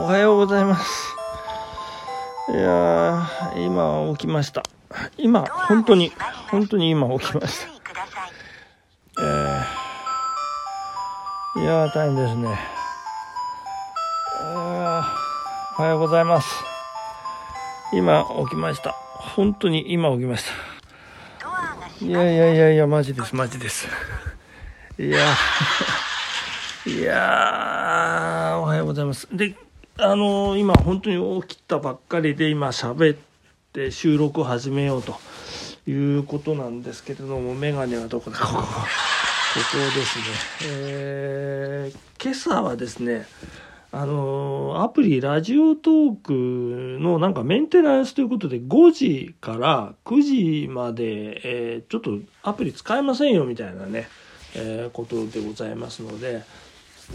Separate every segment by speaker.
Speaker 1: おはようございます。いやー、今起きました。今、本当に、本当に今起きました。えー、いやー、大変ですね。あおはようございます。今起きました。本当に今起きました。いやいやいやいや、マジです、マジです。いやー、いやー、おはようございます。で、あの今本当に起きたばっかりで今喋って収録を始めようということなんですけれども、メガネはどこだここ。ここですね。えー、今朝はですね、あのアプリラジオトークのなんかメンテナンスということで5時から9時まで、えーちょっとアプリ使えませんよみたいなね、えーことでございますので、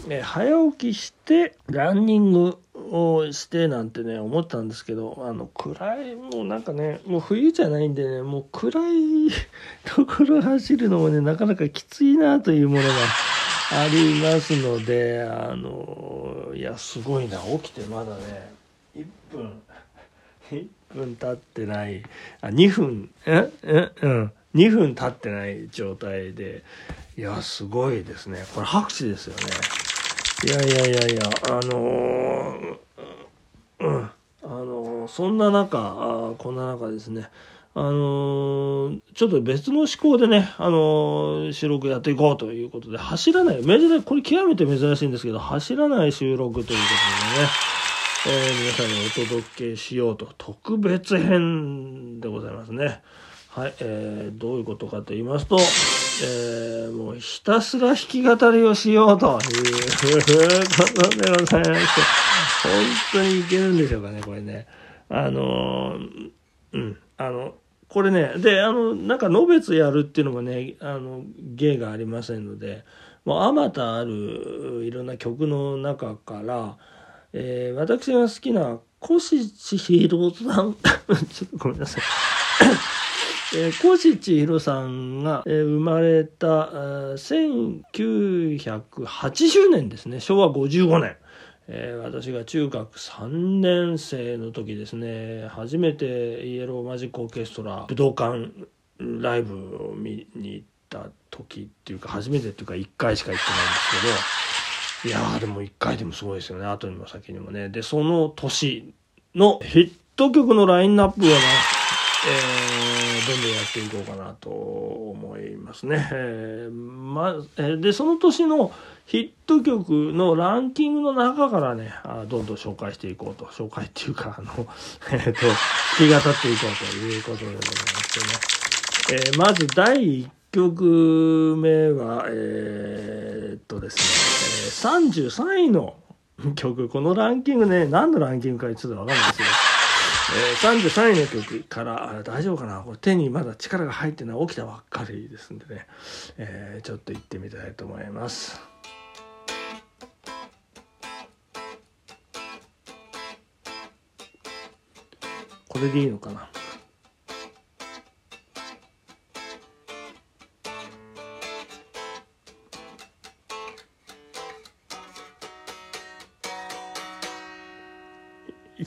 Speaker 1: えー早起きしてランニングをしてなんてね思ったんですけどあの暗いもうなんかねもう冬じゃないんでねもう暗いところ走るのもねなかなかきついなというものがありますのであのいやすごいな起きてまだね1分1分経ってないあ2分ええうん2分経ってない状態でいやすごいですね。これ拍手ですよね。いやいやいやいやあのーうんあのーそんな中あこんな中ですね。あのーちょっと別の思考でね、あの収録やっていこうということで、走らない、珍、これ極めて珍しいんですけど、走らない収録ということでね、え皆さんにお届けしようと、特別編でございますね。はい、えーどういうことかと言いますと、えーもうひたすら弾き語りをしようということでございまして、本当にいけるんでしょうかね、これね。あのーうん、あの、これね、で、あの、なんか、のべつやるっていうのもね、あの、芸がありませんので、もう、あまたあるいろんな曲の中から、えー私が好きな、越千尋さん、ちょっとごめんなさい。えー、越千尋さんが、えー生まれた、1980年ですね、昭和55年。えー私が中学3年生の時ですね。初めてイエローマジックオーケストラ武道館ライブを見に行った時っていうか初めてっていうか1回しか行ってないんですけど。いやーでも1回でもすごいですよね。後にも先にもね。でその年のヒット曲のラインナップをね、えーどんどんやっていこうかなと思いますね。えーまえでその年のヒット曲のランキングの中からねあどんどん紹介していこうと。紹介っていうかあの、えー、と弾き語っていこうということでございましてね、えーまず第1曲目はえーっとですね、え33位の曲。このランキングね何のランキングかちょっとわかんないですよ。えー、33位の曲から大丈夫かな？これ手にまだ力が入ってない起きたばっかりですんでね、えーちょっと行ってみたいと思います。これでいいのかな？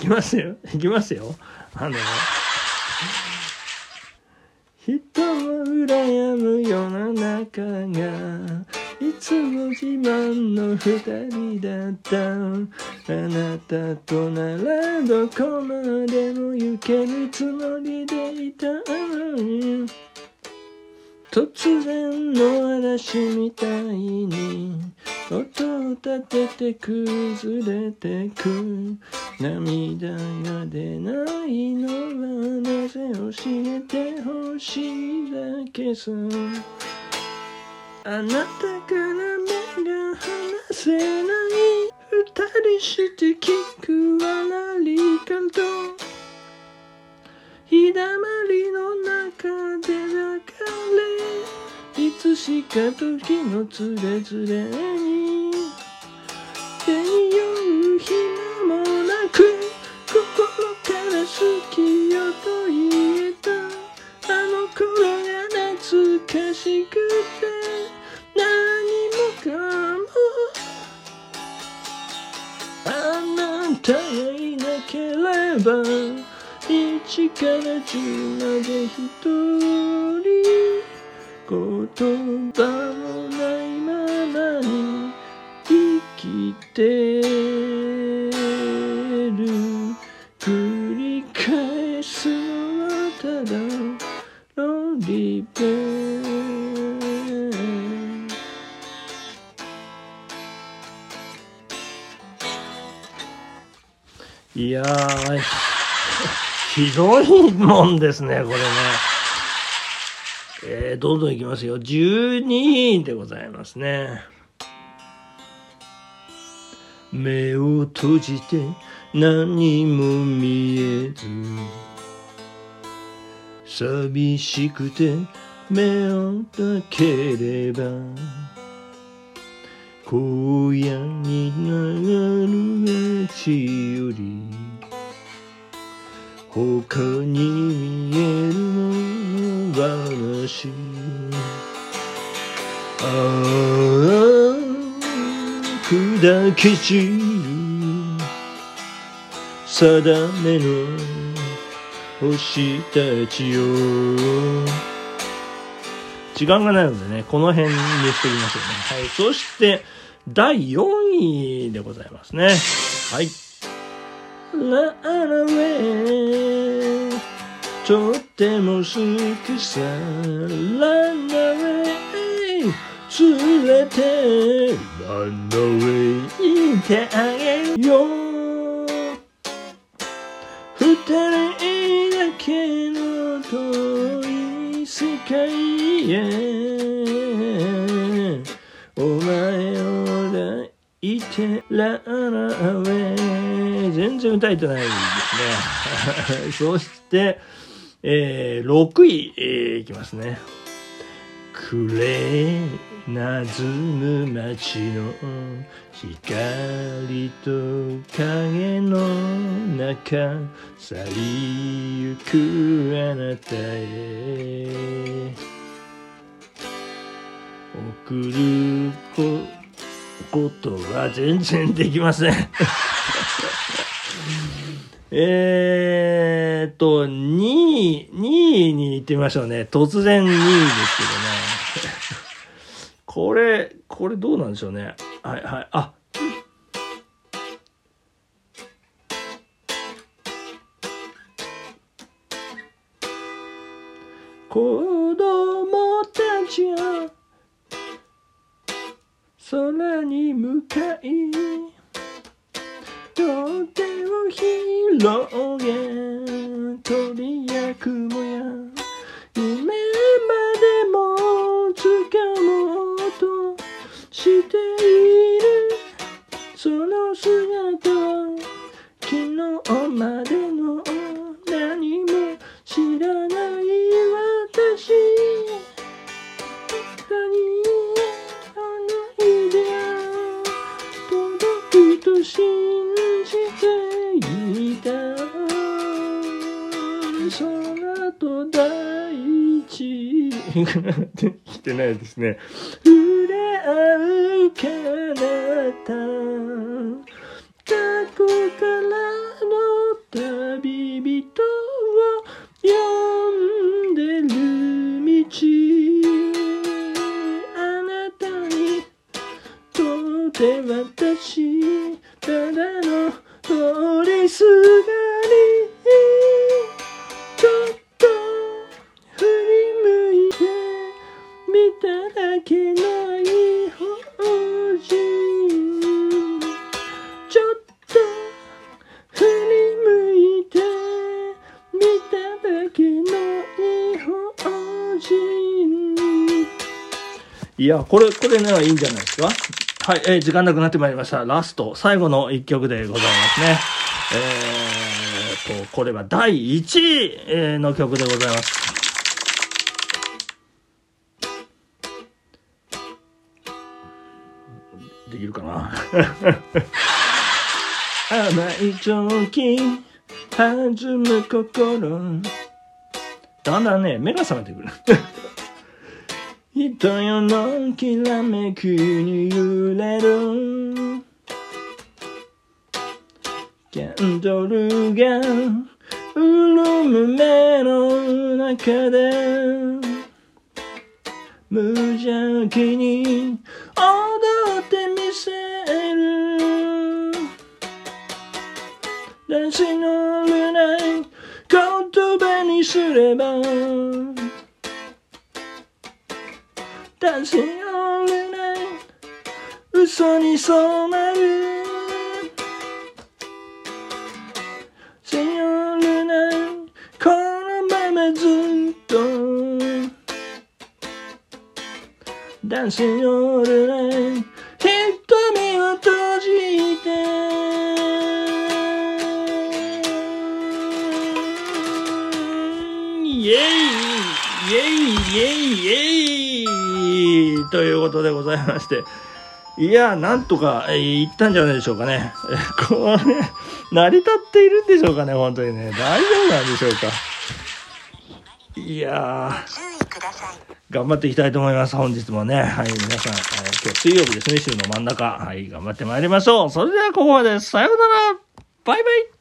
Speaker 1: きますよ。いきますよ。あの、人を羨む世の中が、いつも自慢の二人だった。あなたとならどこまでも行けるつもりでいた。突然の嵐みたいに音を立てて崩れてく涙が出ないのはなぜ教えてほしいだけさ。あなたから目が離せない二人して聞くわらりかと。日だまりの中で流れ。いつしか時のつれづれしくて何もかもあなたがいなければ1から10まで一人言葉もないままに生きてひどいもんですね、これね。えー、どんどんいきますよ。12でございますね。目を閉じて何も見えず寂しくて目を開ければ荒野に流る街他に見えるの話ああ砕け散る定めの星たちよ時間がないのでね、この辺にしておきましょうね。はい。そして、第4位でございますね。はい。ララウェイとっても好きさランナウェイ連れてランナウェイ行ってあげよう。然歌えてないですね。そして、えー、6位、えーいきますね。くれなずむ街の光と影の中去りゆくあなたへ。送ることは全然できません。えーっと、2位、2位に行ってみましょうね。突然2位ですけどね。これ、これどうなんでしょうね。はいはい。あ、子供たちは空に向かい両手を広げ鳥や雲や夢までも掴もうとしているその姿昨日までの何も知らない私。何あのイデア。届くと信 できてないですね。触れ合う見ただけの異邦人ちょっと振り向いて見ただけの異邦人いや、これ、これね、いいんじゃないですか？はい、えー時間なくなってまいりました。ラスト、最後の一曲でございますね。えーと、これは第1位えの曲でございます。できるかな。甘い蒸気弾む心。だんだんね目が覚めてくる。人よのきらめくに揺れる。キャンドルが潤む目の中で。無邪気に踊ってみせる男子のれない言葉にすれば男子のれない嘘に染まるセニョルナこのままずっと男子のルナ瞳を閉じてイェイイェイイェイイェイということでございましていや、なんとか、えー、言ったんじゃないでしょうかね。え ーこれ、成り立っているんでしょうかね、本当にね。大丈夫なんでしょうか。いや
Speaker 2: 注意ください。
Speaker 1: 頑張っていきたいと思います。本日もね。はい、皆さん、えー今日水曜日ですね、週の真ん中。はい、頑張ってまいりましょう。それではここまで。さようなら。バイバイ。